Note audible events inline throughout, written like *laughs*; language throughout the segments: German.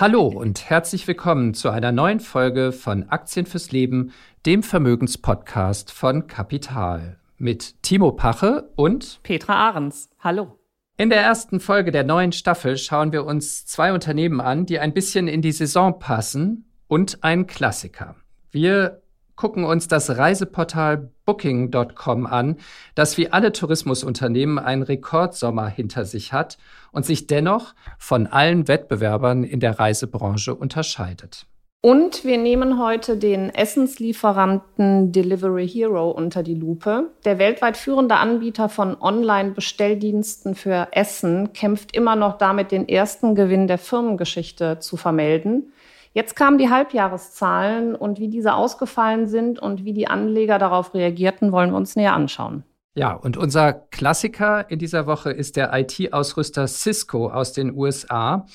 Hallo und herzlich willkommen zu einer neuen Folge von Aktien fürs Leben, dem Vermögenspodcast von Kapital mit Timo Pache und Petra Ahrens. Hallo. In der ersten Folge der neuen Staffel schauen wir uns zwei Unternehmen an, die ein bisschen in die Saison passen und ein Klassiker. Wir gucken uns das Reiseportal Booking.com an, das wie alle Tourismusunternehmen einen Rekordsommer hinter sich hat und sich dennoch von allen Wettbewerbern in der Reisebranche unterscheidet. Und wir nehmen heute den Essenslieferanten Delivery Hero unter die Lupe. Der weltweit führende Anbieter von Online-Bestelldiensten für Essen kämpft immer noch damit, den ersten Gewinn der Firmengeschichte zu vermelden. Jetzt kamen die Halbjahreszahlen und wie diese ausgefallen sind und wie die Anleger darauf reagierten, wollen wir uns näher anschauen. Ja, und unser Klassiker in dieser Woche ist der IT-Ausrüster Cisco aus den USA.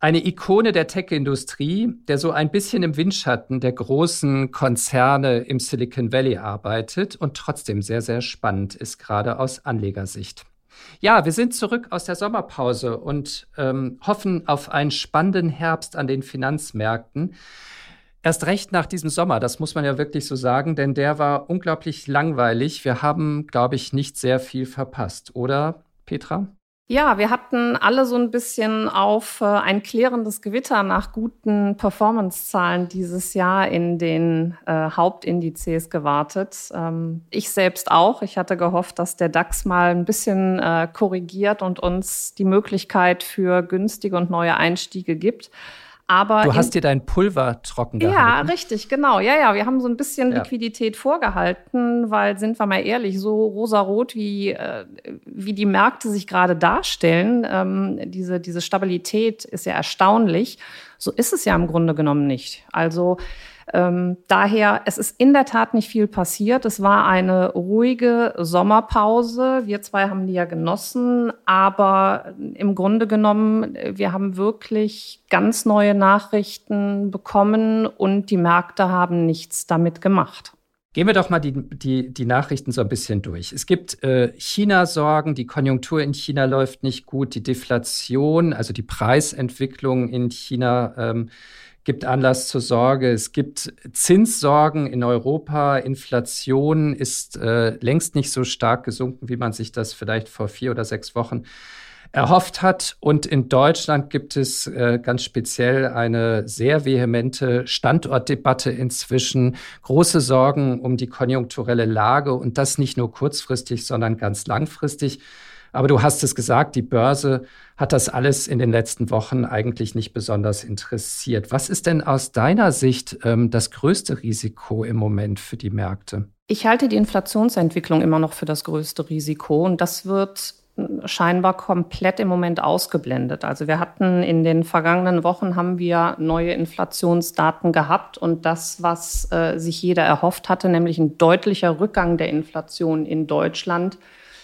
Eine Ikone der Tech-Industrie, der so ein bisschen im Windschatten der großen Konzerne im Silicon Valley arbeitet und trotzdem sehr, sehr spannend ist, gerade aus Anlegersicht. Ja, wir sind zurück aus der Sommerpause und ähm, hoffen auf einen spannenden Herbst an den Finanzmärkten. Erst recht nach diesem Sommer, das muss man ja wirklich so sagen, denn der war unglaublich langweilig. Wir haben, glaube ich, nicht sehr viel verpasst, oder, Petra? Ja, wir hatten alle so ein bisschen auf äh, ein klärendes Gewitter nach guten Performance-Zahlen dieses Jahr in den äh, Hauptindizes gewartet. Ähm, ich selbst auch. Ich hatte gehofft, dass der DAX mal ein bisschen äh, korrigiert und uns die Möglichkeit für günstige und neue Einstiege gibt. Aber du hast dir dein Pulver trocken gehalten. Ja, richtig, genau. Ja, ja, wir haben so ein bisschen ja. Liquidität vorgehalten, weil, sind wir mal ehrlich, so rosarot, wie, äh, wie die Märkte sich gerade darstellen, ähm, diese, diese Stabilität ist ja erstaunlich. So ist es ja im Grunde genommen nicht. Also ähm, daher, es ist in der Tat nicht viel passiert. Es war eine ruhige Sommerpause. Wir zwei haben die ja genossen, aber im Grunde genommen, wir haben wirklich ganz neue Nachrichten bekommen und die Märkte haben nichts damit gemacht. Gehen wir doch mal die, die, die Nachrichten so ein bisschen durch. Es gibt äh, China-Sorgen, die Konjunktur in China läuft nicht gut, die Deflation, also die Preisentwicklung in China ähm, gibt Anlass zur Sorge. Es gibt Zinssorgen in Europa. Inflation ist äh, längst nicht so stark gesunken, wie man sich das vielleicht vor vier oder sechs Wochen erhofft hat. Und in Deutschland gibt es äh, ganz speziell eine sehr vehemente Standortdebatte inzwischen, große Sorgen um die konjunkturelle Lage und das nicht nur kurzfristig, sondern ganz langfristig. Aber du hast es gesagt, die Börse hat das alles in den letzten Wochen eigentlich nicht besonders interessiert. Was ist denn aus deiner Sicht ähm, das größte Risiko im Moment für die Märkte? Ich halte die Inflationsentwicklung immer noch für das größte Risiko und das wird hm, scheinbar komplett im Moment ausgeblendet. Also wir hatten in den vergangenen Wochen haben wir neue Inflationsdaten gehabt und das, was äh, sich jeder erhofft hatte, nämlich ein deutlicher Rückgang der Inflation in Deutschland,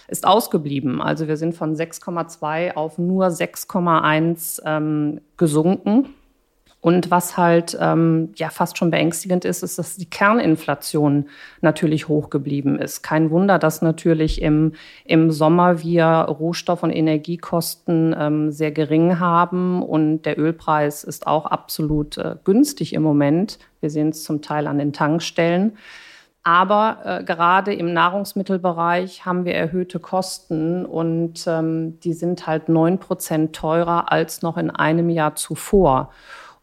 ist ausgeblieben. Also wir sind von 6,2 auf nur 6,1 ähm, gesunken. Und was halt ähm, ja fast schon beängstigend ist, ist, dass die Kerninflation natürlich hoch geblieben ist. Kein Wunder, dass natürlich im, im Sommer wir Rohstoff- und Energiekosten ähm, sehr gering haben und der Ölpreis ist auch absolut äh, günstig im Moment. Wir sehen es zum Teil an den Tankstellen. Aber äh, gerade im Nahrungsmittelbereich haben wir erhöhte Kosten und ähm, die sind halt neun Prozent teurer als noch in einem Jahr zuvor.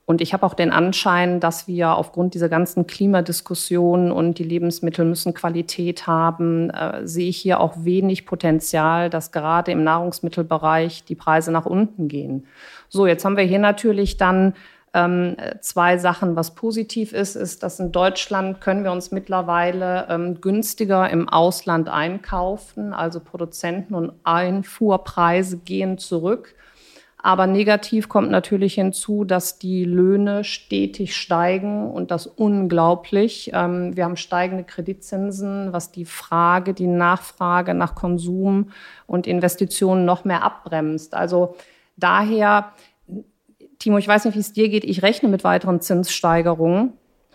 Und ich habe auch den Anschein, dass wir aufgrund dieser ganzen Klimadiskussionen und die Lebensmittel müssen Qualität haben, äh, sehe ich hier auch wenig Potenzial, dass gerade im Nahrungsmittelbereich die Preise nach unten gehen. So, jetzt haben wir hier natürlich dann Ähm, zwei Sachen, was positiv ist, ist, dass in Deutschland können wir uns mittlerweile ähm, günstiger im Ausland einkaufen. Also Produzenten und Einfuhrpreise gehen zurück. Aber negativ kommt natürlich hinzu, dass die Löhne stetig steigen und das unglaublich. Ähm, wir haben steigende Kreditzinsen, was die Frage, die Nachfrage nach Konsum und Investitionen noch mehr abbremst. Also daher Timo, ich weiß nicht, wie es dir geht. Ich rechne mit weiteren Zinssteigerungen,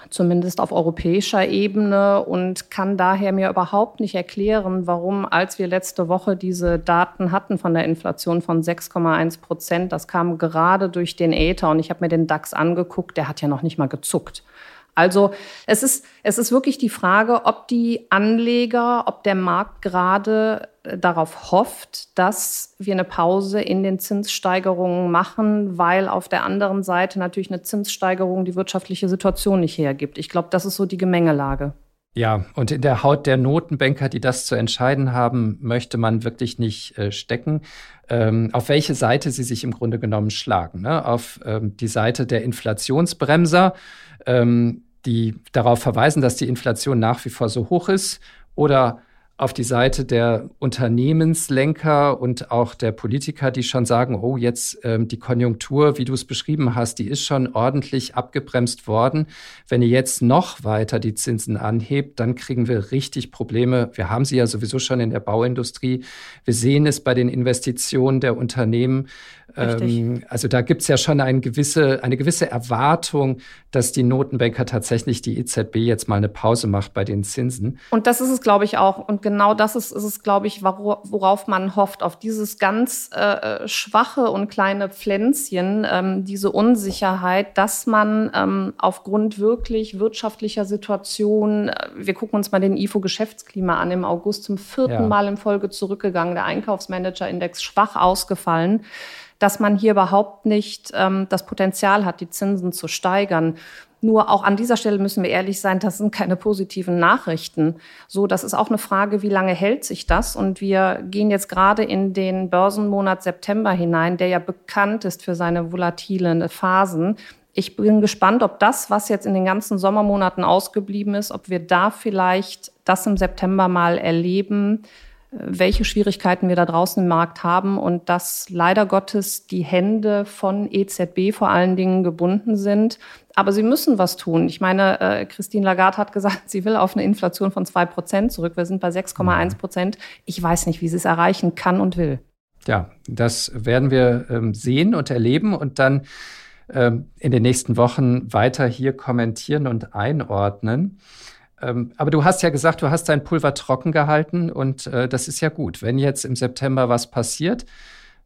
zumindest auf europäischer Ebene und kann daher mir überhaupt nicht erklären, warum, als wir letzte Woche diese Daten hatten von der Inflation von 6,1 Prozent, das kam gerade durch den Äther und ich habe mir den DAX angeguckt, der hat ja noch nicht mal gezuckt. Also es ist, es ist wirklich die Frage, ob die Anleger, ob der Markt gerade darauf hofft, dass wir eine Pause in den Zinssteigerungen machen, weil auf der anderen Seite natürlich eine Zinssteigerung die wirtschaftliche Situation nicht hergibt. Ich glaube, das ist so die Gemengelage. Ja, und in der Haut der Notenbanker, die das zu entscheiden haben, möchte man wirklich nicht äh, stecken. Ähm, auf welche Seite sie sich im Grunde genommen schlagen. Ne? Auf ähm, die Seite der Inflationsbremser. Ähm, die darauf verweisen, dass die Inflation nach wie vor so hoch ist oder auf die Seite der Unternehmenslenker und auch der Politiker, die schon sagen, oh, jetzt ähm, die Konjunktur, wie du es beschrieben hast, die ist schon ordentlich abgebremst worden. Wenn ihr jetzt noch weiter die Zinsen anhebt, dann kriegen wir richtig Probleme. Wir haben sie ja sowieso schon in der Bauindustrie. Wir sehen es bei den Investitionen der Unternehmen. Ähm, also da gibt es ja schon eine gewisse, eine gewisse Erwartung, dass die Notenbanker tatsächlich die EZB jetzt mal eine Pause macht bei den Zinsen. Und das ist es, glaube ich, auch. Und genau das ist, ist es, glaube ich, worauf man hofft, auf dieses ganz äh, schwache und kleine Pflänzchen, ähm, diese Unsicherheit, dass man ähm, aufgrund wirklich wirtschaftlicher Situation, äh, wir gucken uns mal den IFO-Geschäftsklima an, im August zum vierten ja. Mal in Folge zurückgegangen, der Einkaufsmanager-Index schwach ausgefallen dass man hier überhaupt nicht ähm, das Potenzial hat, die Zinsen zu steigern. Nur auch an dieser Stelle müssen wir ehrlich sein, das sind keine positiven Nachrichten. So, das ist auch eine Frage, wie lange hält sich das? Und wir gehen jetzt gerade in den Börsenmonat September hinein, der ja bekannt ist für seine volatilen Phasen. Ich bin gespannt, ob das, was jetzt in den ganzen Sommermonaten ausgeblieben ist, ob wir da vielleicht das im September mal erleben, welche Schwierigkeiten wir da draußen im Markt haben und dass leider Gottes die Hände von EZB vor allen Dingen gebunden sind. Aber sie müssen was tun. Ich meine, äh, Christine Lagarde hat gesagt, sie will auf eine Inflation von zwei Prozent zurück. Wir sind bei 6,1 Prozent. Ich weiß nicht, wie sie es erreichen kann und will. Ja, das werden wir ähm, sehen und erleben und dann ähm, in den nächsten Wochen weiter hier kommentieren und einordnen. Ähm, aber du hast ja gesagt, du hast dein Pulver trocken gehalten und äh, das ist ja gut. Wenn jetzt im September was passiert,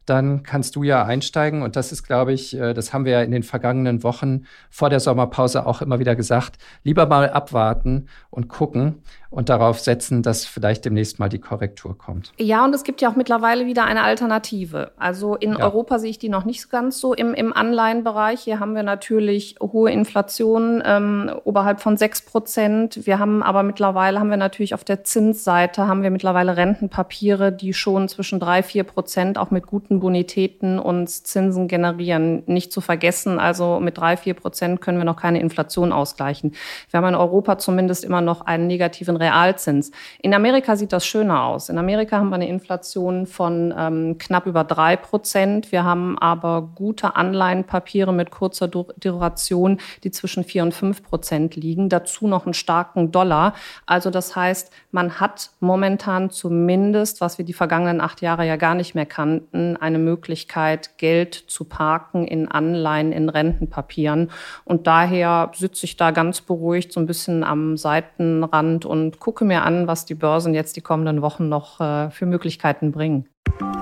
dann kannst du ja einsteigen. Und das ist, glaube ich, äh, das haben wir ja in den vergangenen Wochen vor der Sommerpause auch immer wieder gesagt, lieber mal abwarten und gucken und darauf setzen, dass vielleicht demnächst mal die Korrektur kommt. Ja, und es gibt ja auch mittlerweile wieder eine Alternative. Also in ja. Europa sehe ich die noch nicht ganz so im, im Anleihenbereich. Hier haben wir natürlich hohe Inflation ähm, oberhalb von sechs Prozent. Wir haben aber mittlerweile haben wir natürlich auf der Zinsseite haben wir mittlerweile Rentenpapiere, die schon zwischen drei, vier Prozent auch mit guten Bonitäten uns Zinsen generieren. Nicht zu vergessen, also mit drei, vier Prozent können wir noch keine Inflation ausgleichen. Wir haben in Europa zumindest immer noch einen negativen Realzins. In Amerika sieht das schöner aus. In Amerika haben wir eine Inflation von ähm, knapp über drei Prozent. Wir haben aber gute Anleihenpapiere mit kurzer Duration, die zwischen vier und fünf Prozent liegen. Dazu noch einen starken Dollar. Also das heißt, man hat momentan zumindest, was wir die vergangenen acht Jahre ja gar nicht mehr kannten, eine Möglichkeit, Geld zu parken in Anleihen, in Rentenpapieren. Und daher sitze ich da ganz beruhigt so ein bisschen am Seitenrand und gucke mir an, was die Börsen jetzt die kommenden Wochen noch äh, für Möglichkeiten bringen.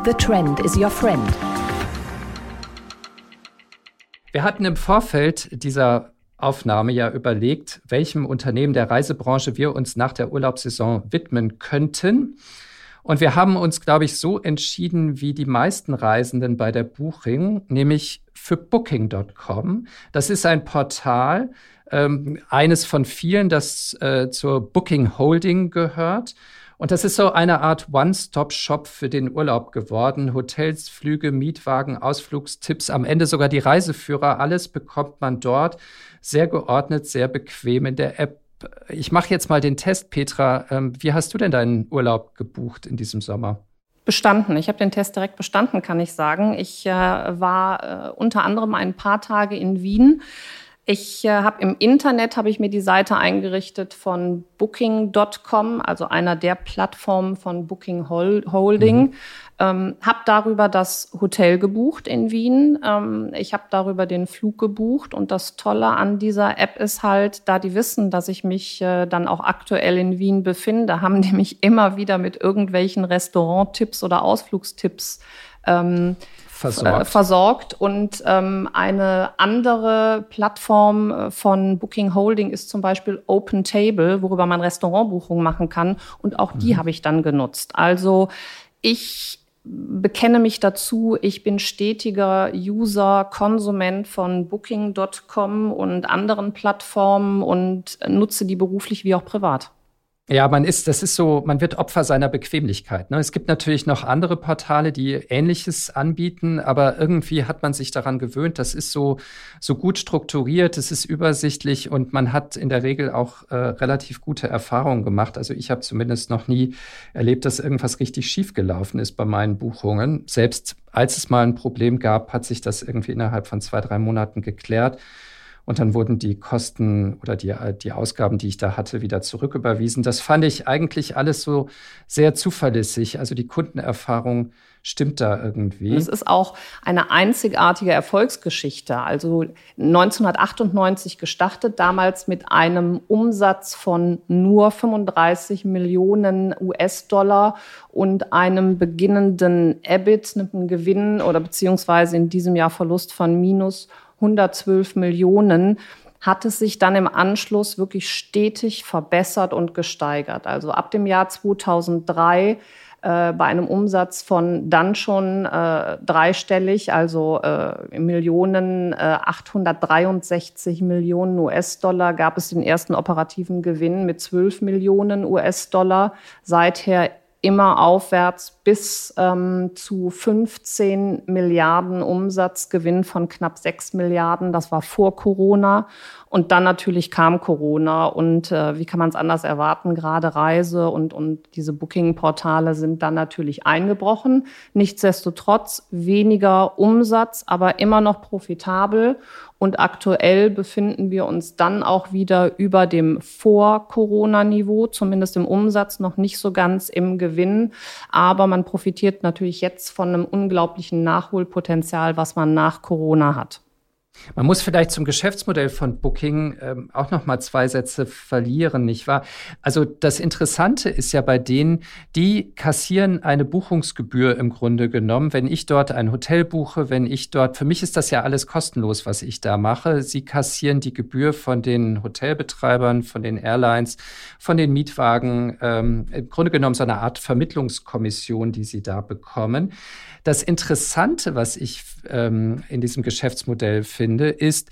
The trend is your friend. Wir hatten im Vorfeld dieser Aufnahme ja überlegt, welchem Unternehmen der Reisebranche wir uns nach der Urlaubssaison widmen könnten. Und wir haben uns, glaube ich, so entschieden wie die meisten Reisenden bei der Buching, nämlich für Booking.com. Das ist ein Portal, ähm, eines von vielen, das äh, zur Booking Holding gehört. Und das ist so eine Art One-Stop-Shop für den Urlaub geworden. Hotels, Flüge, Mietwagen, Ausflugstipps, am Ende sogar die Reiseführer, alles bekommt man dort sehr geordnet, sehr bequem in der App. Ich mache jetzt mal den Test, Petra. Ähm, wie hast du denn deinen Urlaub gebucht in diesem Sommer? Bestanden. Ich habe den Test direkt bestanden, kann ich sagen. Ich äh, war äh, unter anderem ein paar Tage in Wien ich äh, habe im Internet habe ich mir die Seite eingerichtet von Booking.com, also einer der Plattformen von Booking Holding. Mhm. Ähm, habe darüber das Hotel gebucht in Wien. Ähm, ich habe darüber den Flug gebucht und das Tolle an dieser App ist halt, da die wissen, dass ich mich äh, dann auch aktuell in Wien befinde, haben die mich immer wieder mit irgendwelchen Restauranttipps oder Ausflugstipps ähm, versorgt. versorgt. Und ähm, eine andere Plattform äh, von Booking Holding ist zum Beispiel Open Table, worüber man Restaurantbuchungen machen kann. Und auch die mhm. habe ich dann genutzt. Also ich bekenne mich dazu, ich bin stetiger User, Konsument von Booking.com und anderen Plattformen und nutze die beruflich wie auch privat. Ja, man ist, das ist so, man wird Opfer seiner Bequemlichkeit. Ne? Es gibt natürlich noch andere Portale, die Ähnliches anbieten, aber irgendwie hat man sich daran gewöhnt. Das ist so, so gut strukturiert, es ist übersichtlich und man hat in der Regel auch äh, relativ gute Erfahrungen gemacht. Also ich habe zumindest noch nie erlebt, dass irgendwas richtig schief gelaufen ist bei meinen Buchungen. Selbst als es mal ein Problem gab, hat sich das irgendwie innerhalb von zwei, drei Monaten geklärt. Und dann wurden die Kosten oder die, die Ausgaben, die ich da hatte, wieder zurücküberwiesen. Das fand ich eigentlich alles so sehr zuverlässig. Also die Kundenerfahrung stimmt da irgendwie. Es ist auch eine einzigartige Erfolgsgeschichte. Also 1998 gestartet, damals mit einem Umsatz von nur 35 Millionen US-Dollar und einem beginnenden EBIT, einem Gewinn oder beziehungsweise in diesem Jahr Verlust von minus 112 Millionen, hat es sich dann im Anschluss wirklich stetig verbessert und gesteigert. Also ab dem Jahr 2003 äh, bei einem Umsatz von dann schon äh, dreistellig, also äh, Millionen, äh, 863 Millionen US-Dollar, gab es den ersten operativen Gewinn mit 12 Millionen US-Dollar. Seither immer aufwärts bis ähm, zu 15 Milliarden Umsatzgewinn von knapp 6 Milliarden. Das war vor Corona. Und dann natürlich kam Corona. Und äh, wie kann man es anders erwarten? Gerade Reise und, und diese Booking-Portale sind dann natürlich eingebrochen. Nichtsdestotrotz weniger Umsatz, aber immer noch profitabel. Und aktuell befinden wir uns dann auch wieder über dem Vor-Corona-Niveau, zumindest im Umsatz, noch nicht so ganz im Gewinn. Aber man profitiert natürlich jetzt von einem unglaublichen Nachholpotenzial, was man nach Corona hat. Man muss vielleicht zum Geschäftsmodell von Booking ähm, auch noch mal zwei Sätze verlieren, nicht wahr? Also das Interessante ist ja bei denen, die kassieren eine Buchungsgebühr im Grunde genommen. Wenn ich dort ein Hotel buche, wenn ich dort, für mich ist das ja alles kostenlos, was ich da mache. Sie kassieren die Gebühr von den Hotelbetreibern, von den Airlines, von den Mietwagen. Ähm, Im Grunde genommen so eine Art Vermittlungskommission, die sie da bekommen. Das Interessante, was ich ähm, in diesem Geschäftsmodell finde, ist,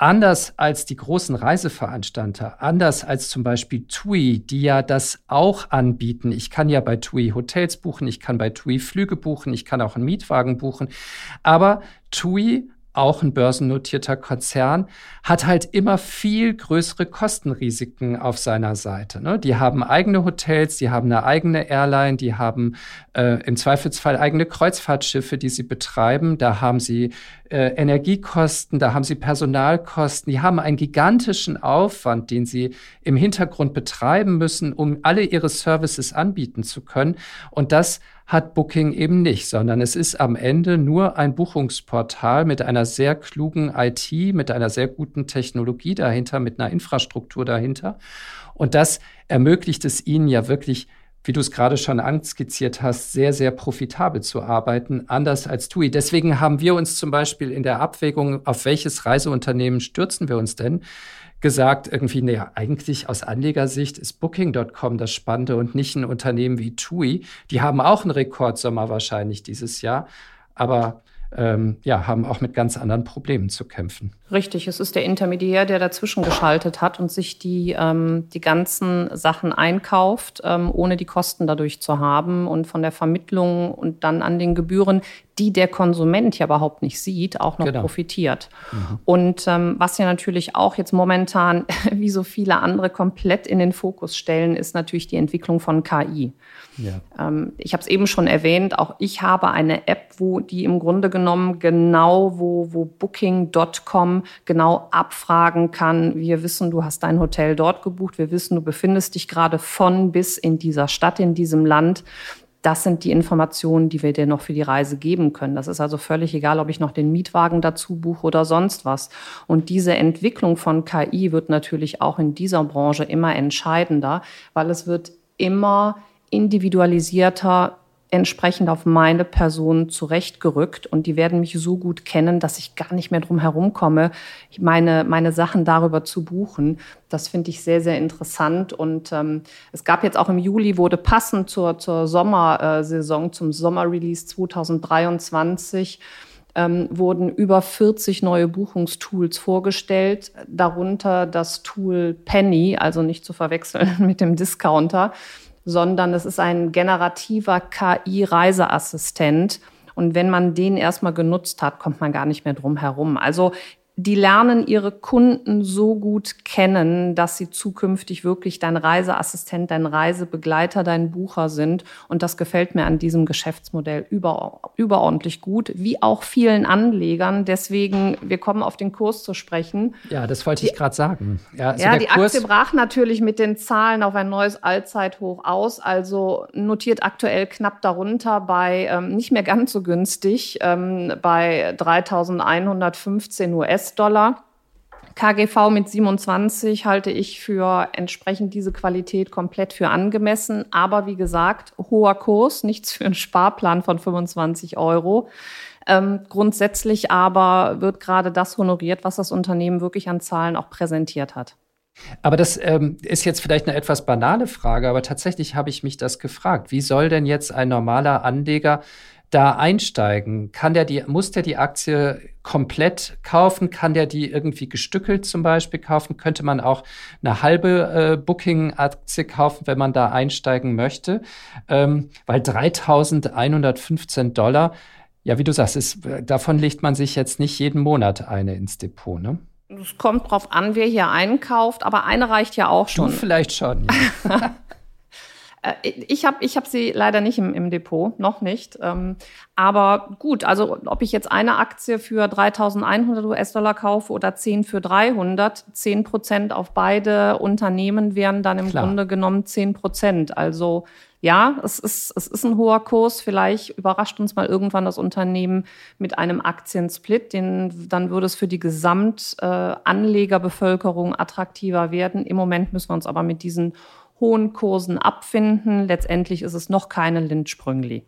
Anders als die großen Reiseveranstalter, anders als zum Beispiel TUI, die ja das auch anbieten. Ich kann ja bei TUI Hotels buchen, ich kann bei TUI Flüge buchen, ich kann auch einen Mietwagen buchen. Aber TUI auch ein börsennotierter Konzern, hat halt immer viel größere Kostenrisiken auf seiner Seite. Ne? Die haben eigene Hotels, die haben eine eigene Airline, die haben äh, im Zweifelsfall eigene Kreuzfahrtschiffe, die sie betreiben. Da haben sie äh, Energiekosten, da haben sie Personalkosten. Die haben einen gigantischen Aufwand, den sie im Hintergrund betreiben müssen, um alle ihre Services anbieten zu können. Und das hat Booking eben nicht, sondern es ist am Ende nur ein Buchungsportal mit einer sehr klugen IT, mit einer sehr guten Technologie dahinter, mit einer Infrastruktur dahinter. Und das ermöglicht es ihnen ja wirklich, wie du es gerade schon anskizziert hast, sehr, sehr profitabel zu arbeiten, anders als TUI. Deswegen haben wir uns zum Beispiel in der Abwägung, auf welches Reiseunternehmen stürzen wir uns denn, gesagt, irgendwie, naja, eigentlich aus Anlegersicht ist Booking.com das Spannende und nicht ein Unternehmen wie TUI. Die haben auch einen Rekordsommer wahrscheinlich dieses Jahr. Aber ähm, ja, haben auch mit ganz anderen Problemen zu kämpfen. Richtig, es ist der Intermediär, der dazwischen geschaltet hat und sich die, ähm, die ganzen Sachen einkauft, ähm, ohne die Kosten dadurch zu haben und von der Vermittlung und dann an den Gebühren, die der Konsument ja überhaupt nicht sieht, auch noch genau. profitiert. Mhm. Und ähm, was ja natürlich auch jetzt momentan, *laughs* wie so viele andere, komplett in den Fokus stellen, ist natürlich die Entwicklung von KI. Ja. Ähm, ich habe es eben schon erwähnt, auch ich habe eine App, wo die im Grunde genommen genau, wo, wo Booking.com genau abfragen kann. Wir wissen, du hast dein Hotel dort gebucht. Wir wissen, du befindest dich gerade von bis in dieser Stadt, in diesem Land. Das sind die Informationen, die wir dir noch für die Reise geben können. Das ist also völlig egal, ob ich noch den Mietwagen dazu buche oder sonst was. Und diese Entwicklung von KI wird natürlich auch in dieser Branche immer entscheidender, weil es wird immer individualisierter entsprechend auf meine Person zurechtgerückt und die werden mich so gut kennen, dass ich gar nicht mehr drum herum komme, meine, meine Sachen darüber zu buchen. Das finde ich sehr, sehr interessant und ähm, es gab jetzt auch im Juli, wurde passend zur, zur Sommersaison, zum Sommerrelease 2023, ähm, wurden über 40 neue Buchungstools vorgestellt, darunter das Tool Penny, also nicht zu verwechseln *laughs* mit dem Discounter sondern es ist ein generativer KI-Reiseassistent. Und wenn man den erstmal genutzt hat, kommt man gar nicht mehr drum herum. Also die lernen ihre Kunden so gut kennen, dass sie zukünftig wirklich dein Reiseassistent, dein Reisebegleiter, dein Bucher sind. Und das gefällt mir an diesem Geschäftsmodell über, überordentlich gut, wie auch vielen Anlegern. Deswegen, wir kommen auf den Kurs zu sprechen. Ja, das wollte ich gerade sagen. Ja, also ja die Kurs Aktie brach natürlich mit den Zahlen auf ein neues Allzeithoch aus. Also notiert aktuell knapp darunter bei ähm, nicht mehr ganz so günstig, ähm, bei 3115 US US-Dollar. KGV mit 27 halte ich für entsprechend diese Qualität komplett für angemessen. Aber wie gesagt, hoher Kurs, *laughs* nichts für einen Sparplan von 25 Euro. Ähm, grundsätzlich aber wird gerade das honoriert, was das Unternehmen wirklich an Zahlen auch präsentiert hat. Aber das ähm, ist jetzt vielleicht eine etwas banale Frage, aber tatsächlich habe ich mich das gefragt. Wie soll denn jetzt ein normaler Anleger da einsteigen? Kann der die, muss der die Aktie komplett kaufen? Kann der die irgendwie gestückelt zum Beispiel kaufen? Könnte man auch eine halbe äh, Booking-Aktie kaufen, wenn man da einsteigen möchte? Ähm, weil 3115 Dollar, ja, wie du sagst, ist, davon legt man sich jetzt nicht jeden Monat eine ins Depot, ne? Es kommt drauf an, wer hier einkauft, aber eine reicht ja auch schon. Du vielleicht schon. Ja. *laughs* Äh, ich habe ich hab sie leider nicht im, im Depot, noch nicht. Ähm, aber gut, also ob ich jetzt eine Aktie für 3.100 US-Dollar kaufe oder 10 für 300, 10 Prozent auf beide Unternehmen wären dann im Klar. Grunde genommen 10 Prozent. Also ja, es ist, es ist ein hoher Kurs. Vielleicht überrascht uns mal irgendwann das Unternehmen mit einem Aktiensplit. Den, dann würde es für die Gesamtanlegerbevölkerung äh, attraktiver werden. Im Moment müssen wir uns aber mit diesen hohen Kursen abfinden. Letztendlich ist es noch keine Lindsprüngli.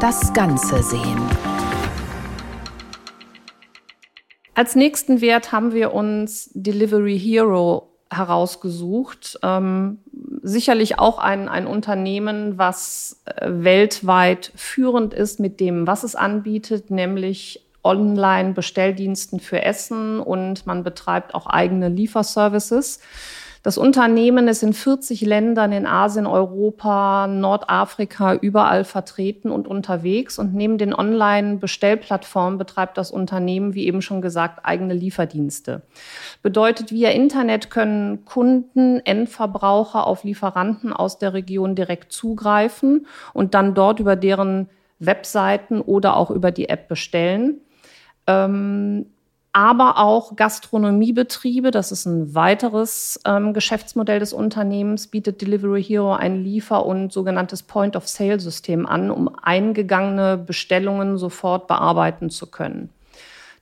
Das Ganze sehen. Als nächsten Wert haben wir uns Delivery Hero herausgesucht. Ähm, sicherlich auch ein, ein Unternehmen, was äh, weltweit führend ist mit dem, was es anbietet, nämlich Online-Bestelldiensten für Essen und man betreibt auch eigene Lieferservices. Das Unternehmen ist in 40 Ländern in Asien, Europa, Nordafrika überall vertreten und unterwegs. Und neben den Online-Bestellplattformen betreibt das Unternehmen, wie eben schon gesagt, eigene Lieferdienste. Bedeutet, via Internet können Kunden, Endverbraucher auf Lieferanten aus der Region direkt zugreifen und dann dort über deren Webseiten oder auch über die App bestellen. Ähm, aber auch Gastronomiebetriebe. Das ist ein weiteres ähm, Geschäftsmodell des Unternehmens, bietet Delivery Hero ein Liefer- und sogenanntes Point-of-Sale-System an, um eingegangene Bestellungen sofort bearbeiten zu können.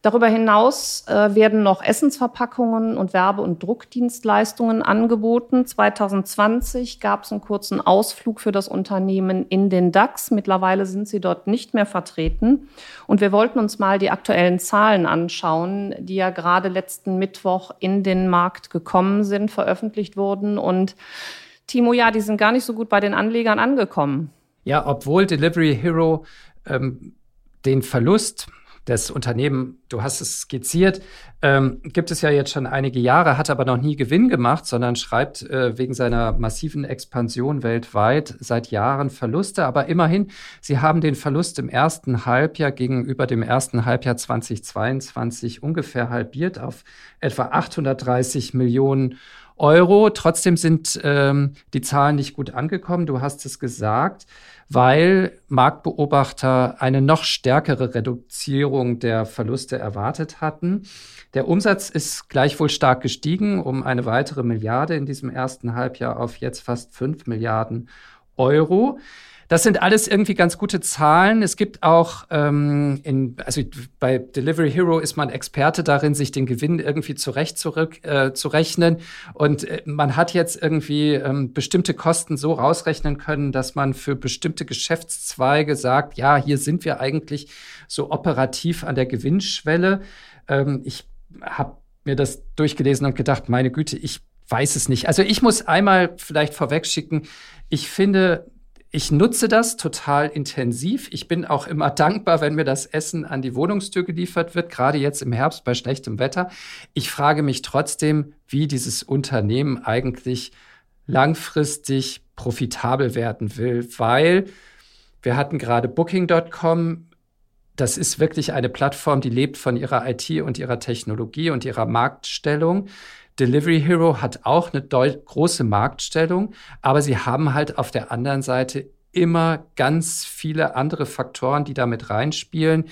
Darüber hinaus äh, werden noch Essensverpackungen und Werbe- und Druckdienstleistungen angeboten. 2020 gab es einen kurzen Ausflug für das Unternehmen in den DAX. Mittlerweile sind sie dort nicht mehr vertreten. Und wir wollten uns mal die aktuellen Zahlen anschauen, die ja gerade letzten Mittwoch in den Markt gekommen sind, veröffentlicht wurden. Und Timo, ja, die sind gar nicht so gut bei den Anlegern angekommen. Ja, obwohl Delivery Hero ähm, den Verlust Das Unternehmen, du hast es skizziert, ähm, gibt es ja jetzt schon einige Jahre, hat aber noch nie Gewinn gemacht, sondern schreibt äh, wegen seiner massiven Expansion weltweit seit Jahren Verluste. Aber immerhin, sie haben den Verlust im ersten Halbjahr gegenüber dem ersten Halbjahr 2022 ungefähr halbiert auf etwa 830 Millionen Euro. Trotzdem sind ähm, die Zahlen nicht gut angekommen. Du hast es gesagt weil Marktbeobachter eine noch stärkere Reduzierung der Verluste erwartet hatten. Der Umsatz ist gleichwohl stark gestiegen, um eine weitere Milliarde in diesem ersten Halbjahr auf jetzt fast fünf Milliarden Euro. Das sind alles irgendwie ganz gute Zahlen. Es gibt auch, ähm, in, also bei Delivery Hero ist man Experte darin, sich den Gewinn irgendwie zurecht zurück äh, zu rechnen. Und äh, man hat jetzt irgendwie ähm, bestimmte Kosten so rausrechnen können, dass man für bestimmte Geschäftszweige sagt, ja, hier sind wir eigentlich so operativ an der Gewinnschwelle. Ähm, ich habe mir das durchgelesen und gedacht, meine Güte, ich weiß es nicht. Also ich muss einmal vielleicht vorwegschicken, ich finde, ich nutze das total intensiv. Ich bin auch immer dankbar, wenn mir das Essen an die Wohnungstür geliefert wird, gerade jetzt im Herbst bei schlechtem Wetter. Ich frage mich trotzdem, wie dieses Unternehmen eigentlich langfristig profitabel werden will, weil wir hatten gerade Booking.com. Das ist wirklich eine Plattform, die lebt von ihrer IT und ihrer Technologie und ihrer Marktstellung. Delivery Hero hat auch eine große Marktstellung, aber sie haben halt auf der anderen Seite immer ganz viele andere Faktoren, die damit reinspielen.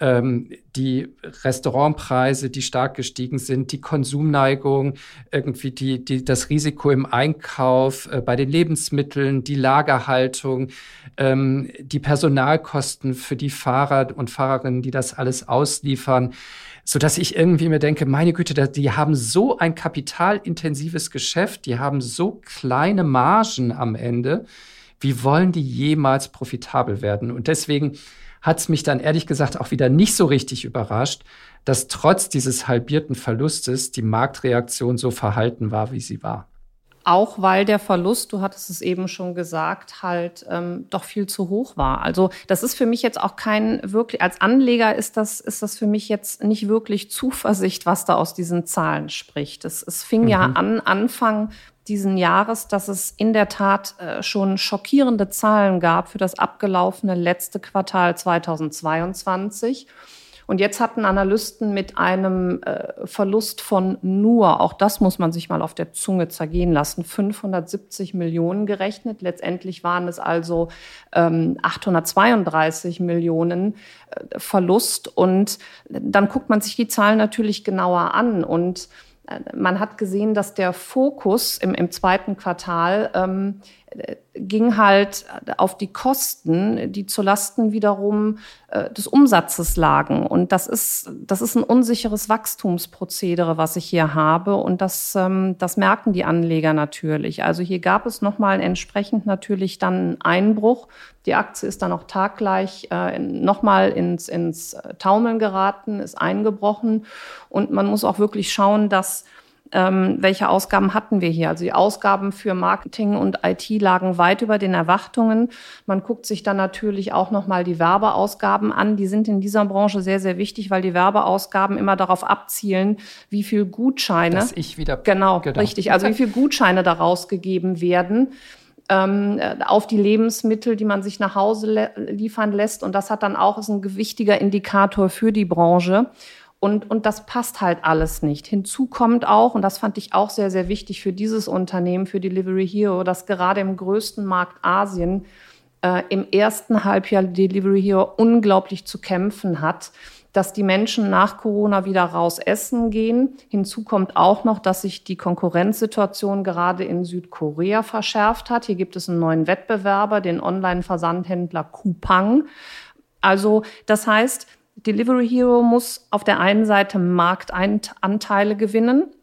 Ähm, die Restaurantpreise, die stark gestiegen sind, die Konsumneigung, irgendwie die, die, das Risiko im Einkauf, äh, bei den Lebensmitteln, die Lagerhaltung, ähm, die Personalkosten für die Fahrer und Fahrerinnen, die das alles ausliefern so dass ich irgendwie mir denke, meine Güte, die haben so ein kapitalintensives Geschäft, die haben so kleine Margen am Ende. Wie wollen die jemals profitabel werden? Und deswegen hat es mich dann ehrlich gesagt auch wieder nicht so richtig überrascht, dass trotz dieses halbierten Verlustes die Marktreaktion so verhalten war, wie sie war. Auch weil der Verlust, du hattest es eben schon gesagt, halt ähm, doch viel zu hoch war. Also das ist für mich jetzt auch kein wirklich, als Anleger ist das, ist das für mich jetzt nicht wirklich Zuversicht, was da aus diesen Zahlen spricht. Es, es fing mhm. ja an, Anfang diesen Jahres, dass es in der Tat äh, schon schockierende Zahlen gab für das abgelaufene letzte Quartal 2022. Und jetzt hatten Analysten mit einem äh, Verlust von nur, auch das muss man sich mal auf der Zunge zergehen lassen, 570 Millionen gerechnet. Letztendlich waren es also ähm, 832 Millionen äh, Verlust. Und dann guckt man sich die Zahlen natürlich genauer an und äh, man hat gesehen, dass der Fokus im, im zweiten Quartal ähm, ging halt auf die Kosten, die zulasten wiederum äh, des Umsatzes lagen. Und das ist, das ist ein unsicheres Wachstumsprozedere, was ich hier habe. Und das, ähm, das merken die Anleger natürlich. Also hier gab es nochmal entsprechend natürlich dann einen Einbruch. Die Aktie ist dann auch taggleich äh, nochmal ins, ins Taumeln geraten, ist eingebrochen. Und man muss auch wirklich schauen, dass ähm, welche Ausgaben hatten wir hier. Also die Ausgaben für Marketing und IT lagen weit über den Erwartungen. Man guckt sich dann natürlich auch nochmal die Werbeausgaben an. Die sind in dieser Branche sehr, sehr wichtig, weil die Werbeausgaben immer darauf abzielen, wie viel Gutscheine. Dass ich wieder. Genau, genau. richtig. Also wie viel Gutscheine daraus gegeben werden ähm, auf die Lebensmittel, die man sich nach Hause liefern lässt. Und das hat dann auch ist ein gewichtiger Indikator für die Branche. Und, und das passt halt alles nicht. Hinzu kommt auch, und das fand ich auch sehr, sehr wichtig für dieses Unternehmen, für Delivery Hero, dass gerade im größten Markt Asien äh, im ersten Halbjahr Delivery Hero unglaublich zu kämpfen hat, dass die Menschen nach Corona wieder raus essen gehen. Hinzu kommt auch noch, dass sich die Konkurrenzsituation gerade in Südkorea verschärft hat. Hier gibt es einen neuen Wettbewerber, den Online-Versandhändler Coupang. Also das heißt, Delivery Hero muss auf der einen Seite Marktanteile gewinnen.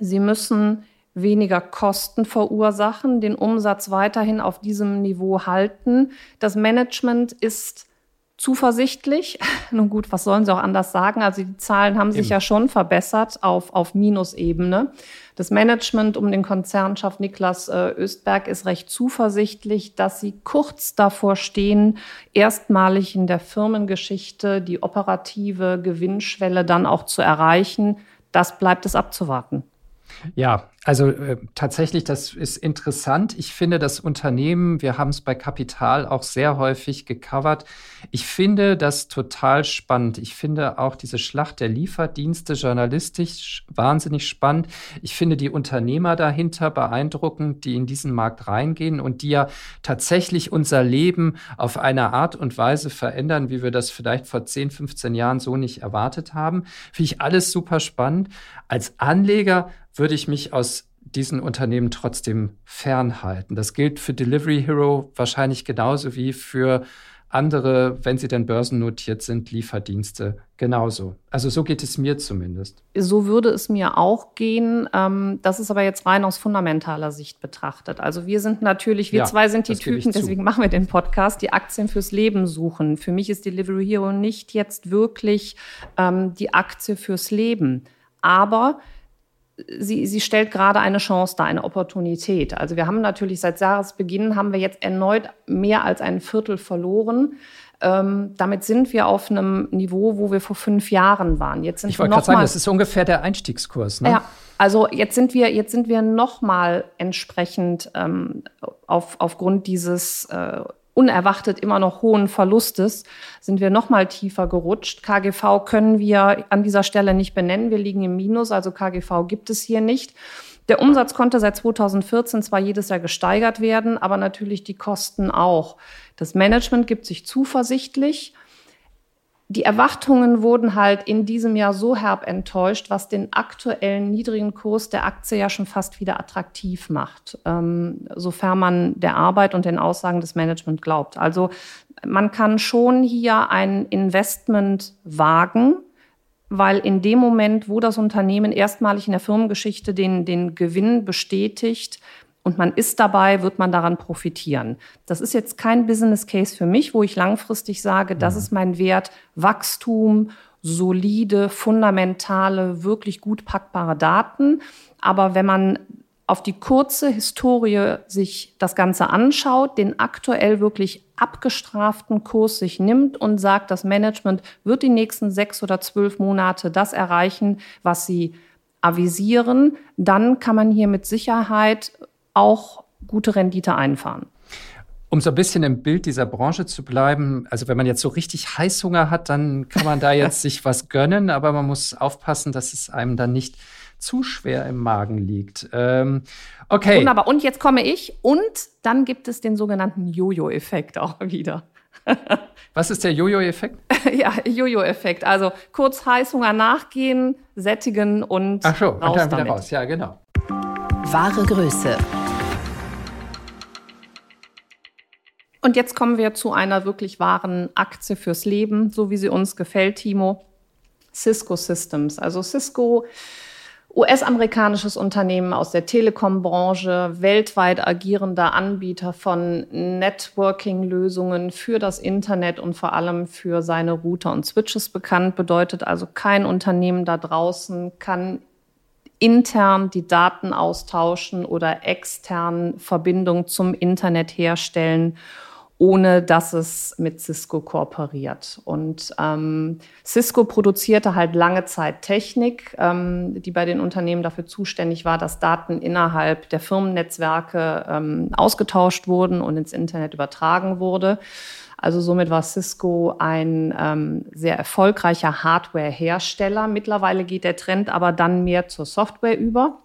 Sie müssen weniger Kosten verursachen, den Umsatz weiterhin auf diesem Niveau halten. Das Management ist zuversichtlich. *laughs* Nun gut, was sollen sie auch anders sagen? Also die Zahlen haben sich Eben. ja schon verbessert auf, auf Minusebene. Das Management um den Konzernchef Niklas äh, Östberg ist recht zuversichtlich, dass sie kurz davor stehen, erstmalig in der Firmengeschichte die operative Gewinnschwelle dann auch zu erreichen. Das bleibt es abzuwarten. Ja, also äh, tatsächlich, das ist interessant. Ich finde das Unternehmen, wir haben es bei Kapital auch sehr häufig gecovert. Ich finde das total spannend. Ich finde auch diese Schlacht der Lieferdienste journalistisch wahnsinnig spannend. Ich finde die Unternehmer dahinter beeindruckend, die in diesen Markt reingehen und die ja tatsächlich unser Leben auf eine Art und Weise verändern, wie wir das vielleicht vor 10, 15 Jahren so nicht erwartet haben. Finde ich alles super spannend. Als Anleger würde ich mich aus diesen Unternehmen trotzdem fernhalten. Das gilt für Delivery Hero wahrscheinlich genauso wie für andere, wenn sie denn börsennotiert sind, Lieferdienste genauso. Also so geht es mir zumindest. So würde es mir auch gehen. Ähm, das ist aber jetzt rein aus fundamentaler Sicht betrachtet. Also wir sind natürlich, wir ja, zwei sind die Typen, deswegen machen wir den Podcast, die Aktien fürs Leben suchen. Für mich ist Delivery Hero nicht jetzt wirklich ähm, die Aktie fürs Leben. Aber sie, sie stellt gerade eine Chance dar, eine Opportunität. Also wir haben natürlich seit Jahresbeginn haben wir jetzt erneut mehr als ein Viertel verloren. Ähm, damit sind wir auf einem Niveau, wo wir vor fünf Jahren waren. Jetzt sind ich wollte gerade sagen, das ist ungefähr der Einstiegskurs. Ne? Ja, also jetzt sind wir jetzt sind wir noch mal entsprechend ähm, auf, aufgrund dieses äh, unerwartet immer noch hohen Verlustes sind wir noch mal tiefer gerutscht. KGV können wir an dieser Stelle nicht benennen. Wir liegen im Minus, also KGV gibt es hier nicht. Der Umsatz konnte seit 2014 zwar jedes Jahr gesteigert werden, aber natürlich die Kosten auch. Das Management gibt sich zuversichtlich die Erwartungen wurden halt in diesem Jahr so herb enttäuscht, was den aktuellen niedrigen Kurs der Aktie ja schon fast wieder attraktiv macht, ähm, sofern man der Arbeit und den Aussagen des Management glaubt. Also man kann schon hier ein Investment wagen, weil in dem Moment, wo das Unternehmen erstmalig in der Firmengeschichte den, den Gewinn bestätigt, und man ist dabei, wird man daran profitieren. Das ist jetzt kein Business Case für mich, wo ich langfristig sage, das ist mein Wert, Wachstum, solide, fundamentale, wirklich gut packbare Daten. Aber wenn man auf die kurze Historie sich das Ganze anschaut, den aktuell wirklich abgestraften Kurs sich nimmt und sagt, das Management wird die nächsten sechs oder zwölf Monate das erreichen, was sie avisieren, dann kann man hier mit Sicherheit auch gute Rendite einfahren. Um so ein bisschen im Bild dieser Branche zu bleiben, also wenn man jetzt so richtig Heißhunger hat, dann kann man da jetzt *laughs* sich was gönnen, aber man muss aufpassen, dass es einem dann nicht zu schwer im Magen liegt. Ähm, okay. Wunderbar. Und jetzt komme ich und dann gibt es den sogenannten Jojo-Effekt auch wieder. *laughs* Was ist der Jojo-Effekt? *laughs* ja, Jojo-Effekt. Also kurz Heißhunger nachgehen, sättigen und Ach so, raus und dann wieder damit. raus. Ja, genau. Wahre Größe. Und jetzt kommen wir zu einer wirklich wahren Aktie fürs Leben, so wie sie uns gefällt, Timo. Cisco Systems. Also Cisco, US-amerikanisches Unternehmen aus der Telekom-Branche, weltweit agierender Anbieter von Networking-Lösungen für das Internet und vor allem für seine Router und Switches bekannt, bedeutet also kein Unternehmen da draußen kann intern die Daten austauschen oder extern Verbindung zum Internet herstellen ohne dass es mit Cisco kooperiert. Und ähm, Cisco produzierte halt lange Zeit Technik, ähm, die bei den Unternehmen dafür zuständig war, dass Daten innerhalb der Firmennetzwerke ähm, ausgetauscht wurden und ins Internet übertragen wurde. Also somit war Cisco ein ähm, sehr erfolgreicher Hardware-Hersteller. Mittlerweile geht der Trend aber dann mehr zur Software über.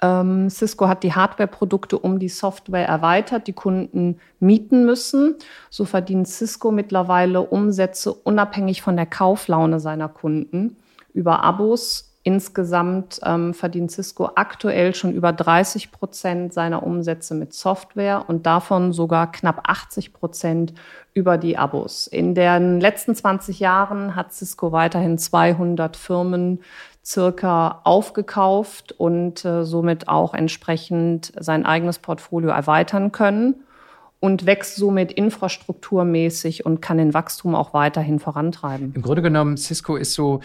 Ähm, Cisco hat die Hardware-Produkte um die Software erweitert, die Kunden mieten müssen. So verdient Cisco mittlerweile Umsätze unabhängig von der Kauflaune seiner Kunden über Abos. Insgesamt ähm, verdient Cisco aktuell schon über 30 Prozent seiner Umsätze mit Software und davon sogar knapp 80 Prozent über die Abos. In den letzten 20 Jahren hat Cisco weiterhin 200 Firmen circa aufgekauft und äh, somit auch entsprechend sein eigenes Portfolio erweitern können. und wächst somit infrastrukturmäßig und kann den Wachstum auch weiterhin vorantreiben. Im Grunde genommen, Cisco ist so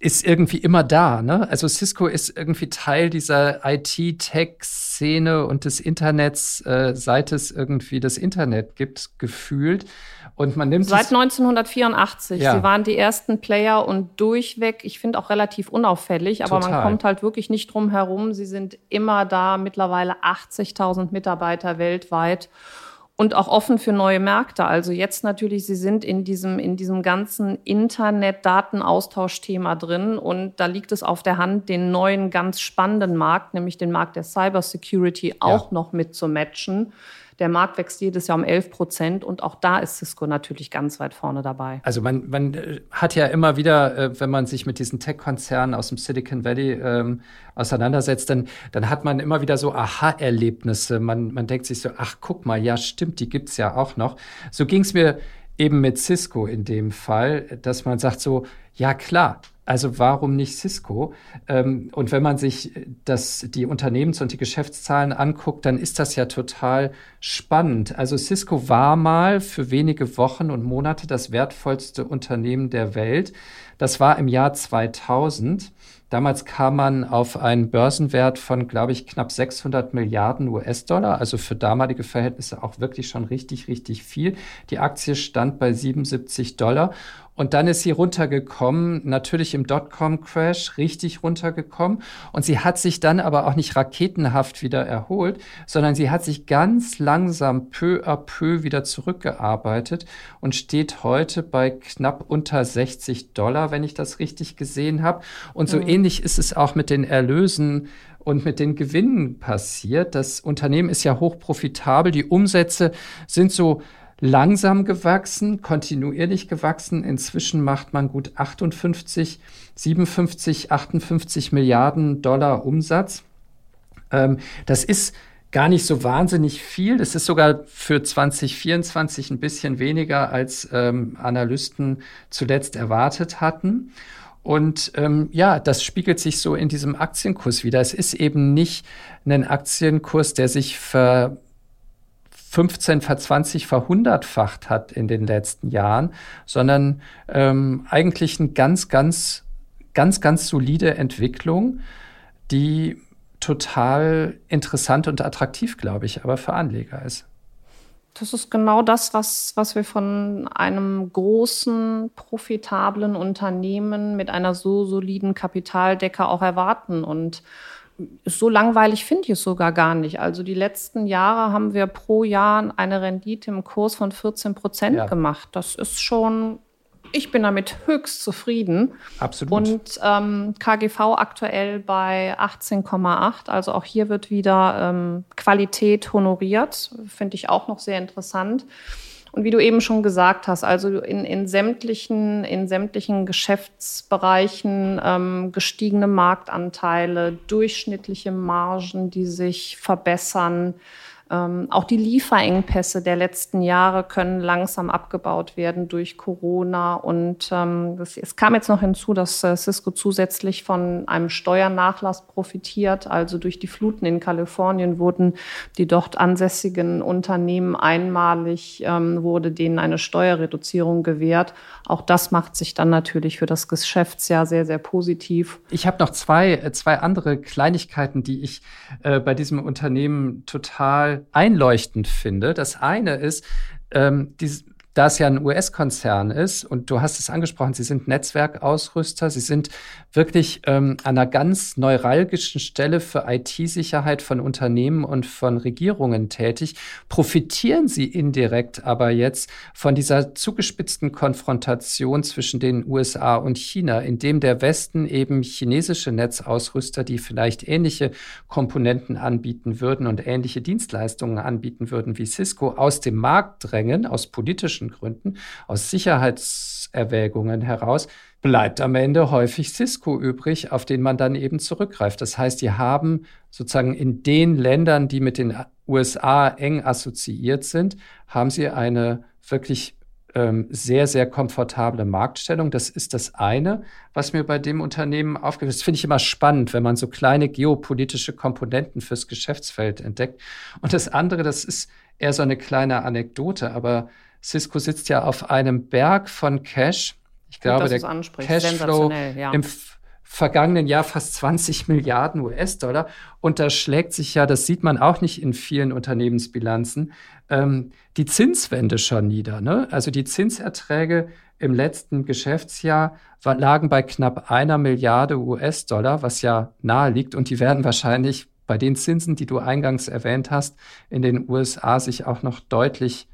ist irgendwie immer da. Ne? Also Cisco ist irgendwie Teil dieser IT-Tech-Szene und des Internets, äh, seit es irgendwie das Internet gibt, gefühlt. Und man nimmt Seit 1984. Ja. Sie waren die ersten Player und durchweg, ich finde auch relativ unauffällig, aber Total. man kommt halt wirklich nicht drum herum. Sie sind immer da, mittlerweile 80.000 Mitarbeiter weltweit und auch offen für neue Märkte. Also jetzt natürlich, Sie sind in diesem, in diesem ganzen Internet-Datenaustauschthema drin und da liegt es auf der Hand, den neuen, ganz spannenden Markt, nämlich den Markt der Cybersecurity, auch ja. noch mit zu matchen. Der Markt wächst jedes Jahr um 11 Prozent und auch da ist Cisco natürlich ganz weit vorne dabei. Also man, man äh, hat ja immer wieder, äh, wenn man sich mit diesen Tech-Konzernen aus dem Silicon Valley ähm, auseinandersetzt, dann, dann hat man immer wieder so Aha-Erlebnisse. Man, man denkt sich so, ach guck mal, ja stimmt, die gibt's ja auch noch. So ging's mir eben mit Cisco in dem Fall, dass man sagt so, ja klar, also warum nicht Cisco? Ähm, und wenn man sich das, die Unternehmens- und die Geschäftszahlen anguckt, dann ist das ja total spannend. Also Cisco war mal für wenige Wochen und Monate das wertvollste Unternehmen der Welt. Das war im Jahr 2000. Damals kam man auf einen Börsenwert von, glaube ich, knapp 600 Milliarden US-Dollar, also für damalige Verhältnisse auch wirklich schon richtig, richtig viel. Die Aktie stand bei 77 Dollar und dann ist sie runtergekommen, natürlich im Dotcom-Crash richtig runtergekommen. Und sie hat sich dann aber auch nicht raketenhaft wieder erholt, sondern sie hat sich ganz langsam peu à peu wieder zurückgearbeitet und steht heute bei knapp unter 60 Dollar, wenn ich das richtig gesehen habe. Und so mhm. ähnlich ist es auch mit den Erlösen und mit den Gewinnen passiert. Das Unternehmen ist ja hoch profitabel. Die Umsätze sind so langsam gewachsen, kontinuierlich gewachsen. Inzwischen macht man gut 58, 57, 58 Milliarden Dollar Umsatz. Ähm, das ist gar nicht so wahnsinnig viel. Das ist sogar für 2024 ein bisschen weniger, als ähm, Analysten zuletzt erwartet hatten. Und ähm, ja, das spiegelt sich so in diesem Aktienkurs wieder. Es ist eben nicht ein Aktienkurs, der sich ver 15, verzwanzig, verhundertfacht hat in den letzten Jahren, sondern ähm, eigentlich eine ganz, ganz, ganz, ganz solide Entwicklung, die total interessant und attraktiv, glaube ich, aber für Anleger ist. Das ist genau das, was, was wir von einem großen, profitablen Unternehmen mit einer so soliden Kapitaldecke auch erwarten. Und so langweilig finde ich es sogar gar nicht. Also die letzten Jahre haben wir pro Jahr eine Rendite im Kurs von 14 Prozent ja. gemacht. Das ist schon, ich bin damit höchst zufrieden. Absolut. Und ähm, KGV aktuell bei 18,8. Also auch hier wird wieder ähm, Qualität honoriert. Finde ich auch noch sehr interessant. Und wie du eben schon gesagt hast, also in, in, sämtlichen, in sämtlichen Geschäftsbereichen ähm, gestiegene Marktanteile, durchschnittliche Margen, die sich verbessern, ähm, auch die Lieferengpässe der letzten Jahre können langsam abgebaut werden durch Corona. Und ähm, das, es kam jetzt noch hinzu, dass äh, Cisco zusätzlich von einem Steuernachlass profitiert. Also durch die Fluten in Kalifornien wurden die dort ansässigen Unternehmen einmalig, ähm, wurde denen eine Steuerreduzierung gewährt. Auch das macht sich dann natürlich für das Geschäftsjahr sehr, sehr positiv. Ich habe noch zwei, äh, zwei andere Kleinigkeiten, die ich äh, bei diesem Unternehmen total einleuchtend finde. Das eine ist, ähm, dieses, da es ja ein US-Konzern ist und du hast es angesprochen, sie sind Netzwerkausrüster, sie sind wirklich ähm, an einer ganz neuralgischen Stelle für IT-Sicherheit von Unternehmen und von Regierungen tätig, profitieren sie indirekt aber jetzt von dieser zugespitzten Konfrontation zwischen den USA und China, indem der Westen eben chinesische Netzausrüster, die vielleicht ähnliche Komponenten anbieten würden und ähnliche Dienstleistungen anbieten würden wie Cisco, aus dem Markt drängen, aus politischen Gründen, aus Sicherheitserwägungen heraus, bleibt am Ende häufig Cisco übrig, auf den man dann eben zurückgreift. Das heißt, die haben sozusagen in den Ländern, die mit den USA eng assoziiert sind, haben sie eine wirklich ähm, sehr, sehr komfortable Marktstellung. Das ist das eine, was mir bei dem Unternehmen aufgefallen ist. Finde ich immer spannend, wenn man so kleine geopolitische Komponenten fürs Geschäftsfeld entdeckt. Und das andere, das ist eher so eine kleine Anekdote, aber Cisco sitzt ja auf einem Berg von Cash. Ich glaube, der Cashflow ja. im vergangenen Jahr fast 20 *laughs* Milliarden US-Dollar. Und da schlägt sich ja, das sieht man auch nicht in vielen Unternehmensbilanzen, ähm, die Zinswende schon nieder. Ne? Also die Zinserträge im letzten Geschäftsjahr lagen bei knapp einer Milliarde US-Dollar, was ja nahe liegt. Und die werden wahrscheinlich bei den Zinsen, die du eingangs erwähnt hast, in den USA sich auch noch deutlich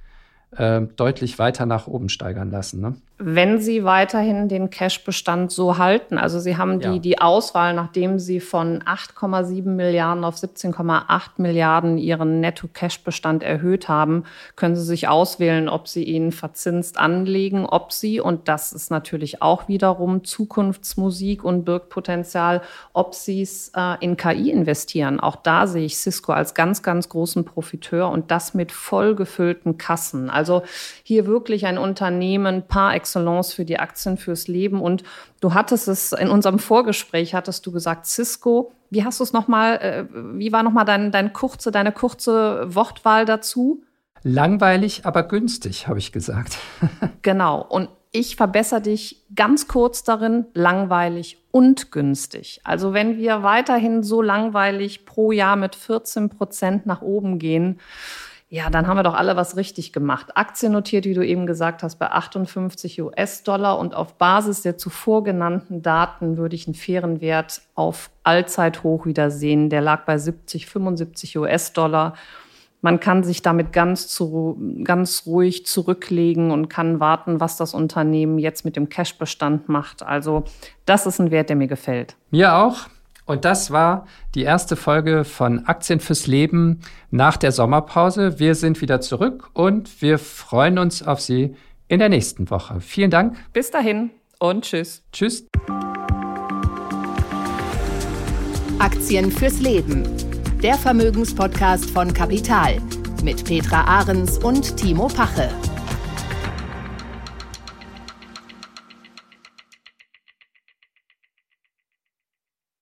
äh, deutlich weiter nach oben steigern lassen. Ne? Wenn Sie weiterhin den Cash-Bestand so halten, also Sie haben die, ja. die Auswahl, nachdem Sie von 8,7 Milliarden auf 17,8 Milliarden Ihren Netto-Cash-Bestand erhöht haben, können Sie sich auswählen, ob Sie ihn verzinst anlegen, ob Sie, und das ist natürlich auch wiederum Zukunftsmusik und birgt Potenzial, ob Sie es äh, in KI investieren. Auch da sehe ich Cisco als ganz, ganz großen Profiteur und das mit voll gefüllten Kassen. Also hier wirklich ein Unternehmen par excellence für die Aktien fürs Leben. Und du hattest es in unserem Vorgespräch, hattest du gesagt, Cisco. Wie hast du es nochmal, äh, wie war nochmal dein, dein kurze, deine kurze Wortwahl dazu? Langweilig, aber günstig, habe ich gesagt. *laughs* genau. Und ich verbessere dich ganz kurz darin, langweilig und günstig. Also wenn wir weiterhin so langweilig pro Jahr mit 14 Prozent nach oben gehen, ja, dann haben wir doch alle was richtig gemacht. Aktien notiert, wie du eben gesagt hast, bei 58 US-Dollar und auf Basis der zuvor genannten Daten würde ich einen fairen Wert auf Allzeithoch wieder sehen. Der lag bei 70, 75 US-Dollar. Man kann sich damit ganz, zu, ganz ruhig zurücklegen und kann warten, was das Unternehmen jetzt mit dem Cashbestand macht. Also das ist ein Wert, der mir gefällt. Mir auch. Und das war die erste Folge von Aktien fürs Leben nach der Sommerpause. Wir sind wieder zurück und wir freuen uns auf Sie in der nächsten Woche. Vielen Dank. Bis dahin und tschüss. Tschüss. Aktien fürs Leben. Der Vermögenspodcast von Kapital mit Petra Ahrens und Timo Pache.